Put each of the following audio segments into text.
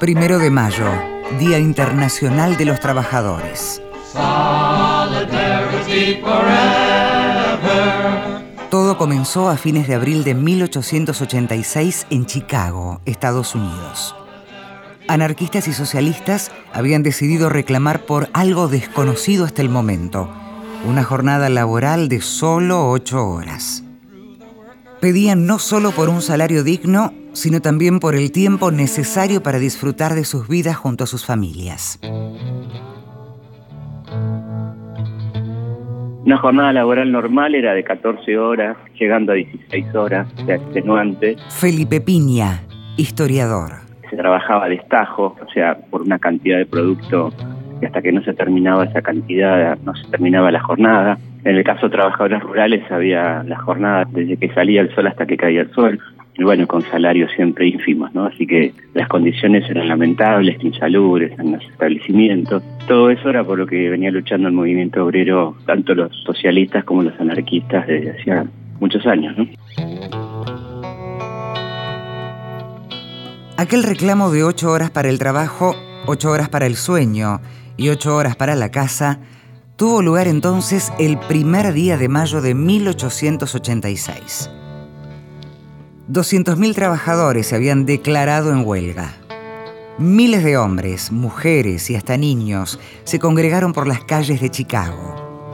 Primero de mayo, Día Internacional de los Trabajadores. Todo comenzó a fines de abril de 1886 en Chicago, Estados Unidos. Anarquistas y socialistas habían decidido reclamar por algo desconocido hasta el momento, una jornada laboral de solo ocho horas. Pedían no solo por un salario digno, sino también por el tiempo necesario para disfrutar de sus vidas junto a sus familias. Una jornada laboral normal era de 14 horas, llegando a 16 horas, de extenuante. Felipe Piña, historiador. Se trabajaba a destajo, o sea, por una cantidad de producto y hasta que no se terminaba esa cantidad no se terminaba la jornada. En el caso de trabajadores rurales había la jornada desde que salía el sol hasta que caía el sol, y bueno, con salarios siempre ínfimos, ¿no? Así que las condiciones eran lamentables, insalubres en los establecimientos. Todo eso era por lo que venía luchando el movimiento obrero, tanto los socialistas como los anarquistas desde hacía muchos años, ¿no? Aquel reclamo de ocho horas para el trabajo, ocho horas para el sueño y ocho horas para la casa tuvo lugar entonces el primer día de mayo de 1886. 200.000 trabajadores se habían declarado en huelga. Miles de hombres, mujeres y hasta niños se congregaron por las calles de Chicago.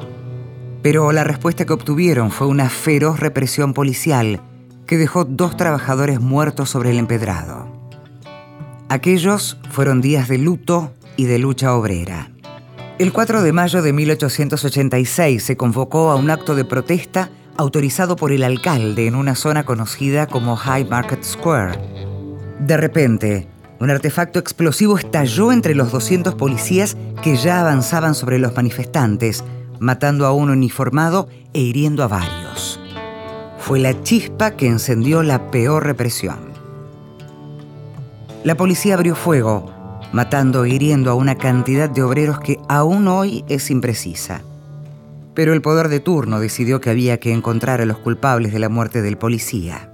Pero la respuesta que obtuvieron fue una feroz represión policial que dejó dos trabajadores muertos sobre el empedrado. Aquellos fueron días de luto y de lucha obrera. El 4 de mayo de 1886 se convocó a un acto de protesta autorizado por el alcalde en una zona conocida como High Market Square. De repente, un artefacto explosivo estalló entre los 200 policías que ya avanzaban sobre los manifestantes, matando a un uniformado e hiriendo a varios. Fue la chispa que encendió la peor represión. La policía abrió fuego, matando e hiriendo a una cantidad de obreros que aún hoy es imprecisa. Pero el poder de turno decidió que había que encontrar a los culpables de la muerte del policía.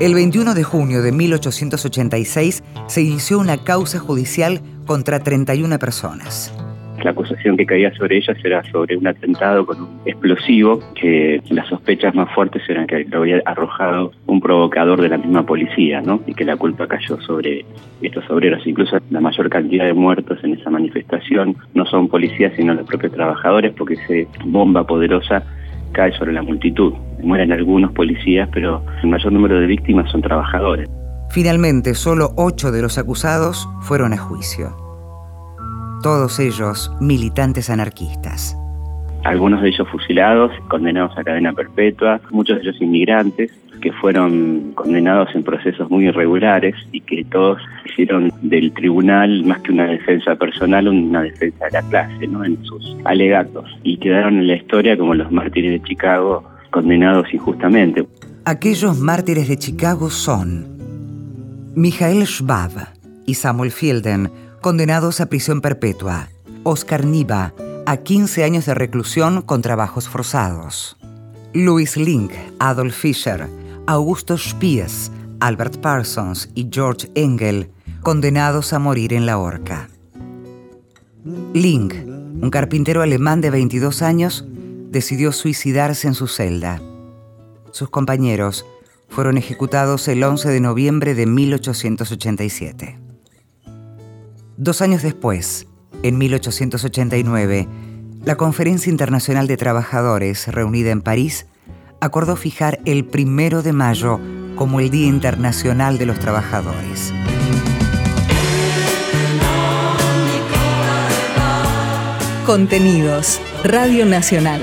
El 21 de junio de 1886 se inició una causa judicial contra 31 personas. La acusación que caía sobre ellas era sobre un atentado con un explosivo, que las sospechas más fuertes eran que lo había arrojado un provocador de la misma policía, ¿no? Y que la culpa cayó sobre estos obreros. Incluso la mayor cantidad de muertos en esa manifestación no son policías, sino los propios trabajadores, porque esa bomba poderosa cae sobre la multitud. Mueren algunos policías, pero el mayor número de víctimas son trabajadores. Finalmente, solo ocho de los acusados fueron a juicio todos ellos militantes anarquistas. Algunos de ellos fusilados, condenados a cadena perpetua, muchos de ellos inmigrantes que fueron condenados en procesos muy irregulares y que todos hicieron del tribunal, más que una defensa personal, una defensa de la clase, ¿no? En sus alegatos. Y quedaron en la historia como los mártires de Chicago condenados injustamente. Aquellos mártires de Chicago son Michael Schwab y Samuel Fielden, condenados a prisión perpetua. Oscar Niva, a 15 años de reclusión con trabajos forzados. Louis Link, Adolf Fischer, Augusto Spies, Albert Parsons y George Engel, condenados a morir en la horca. Link, un carpintero alemán de 22 años, decidió suicidarse en su celda. Sus compañeros fueron ejecutados el 11 de noviembre de 1887. Dos años después, en 1889, la Conferencia Internacional de Trabajadores, reunida en París, acordó fijar el primero de mayo como el Día Internacional de los Trabajadores. Contenidos, Radio Nacional.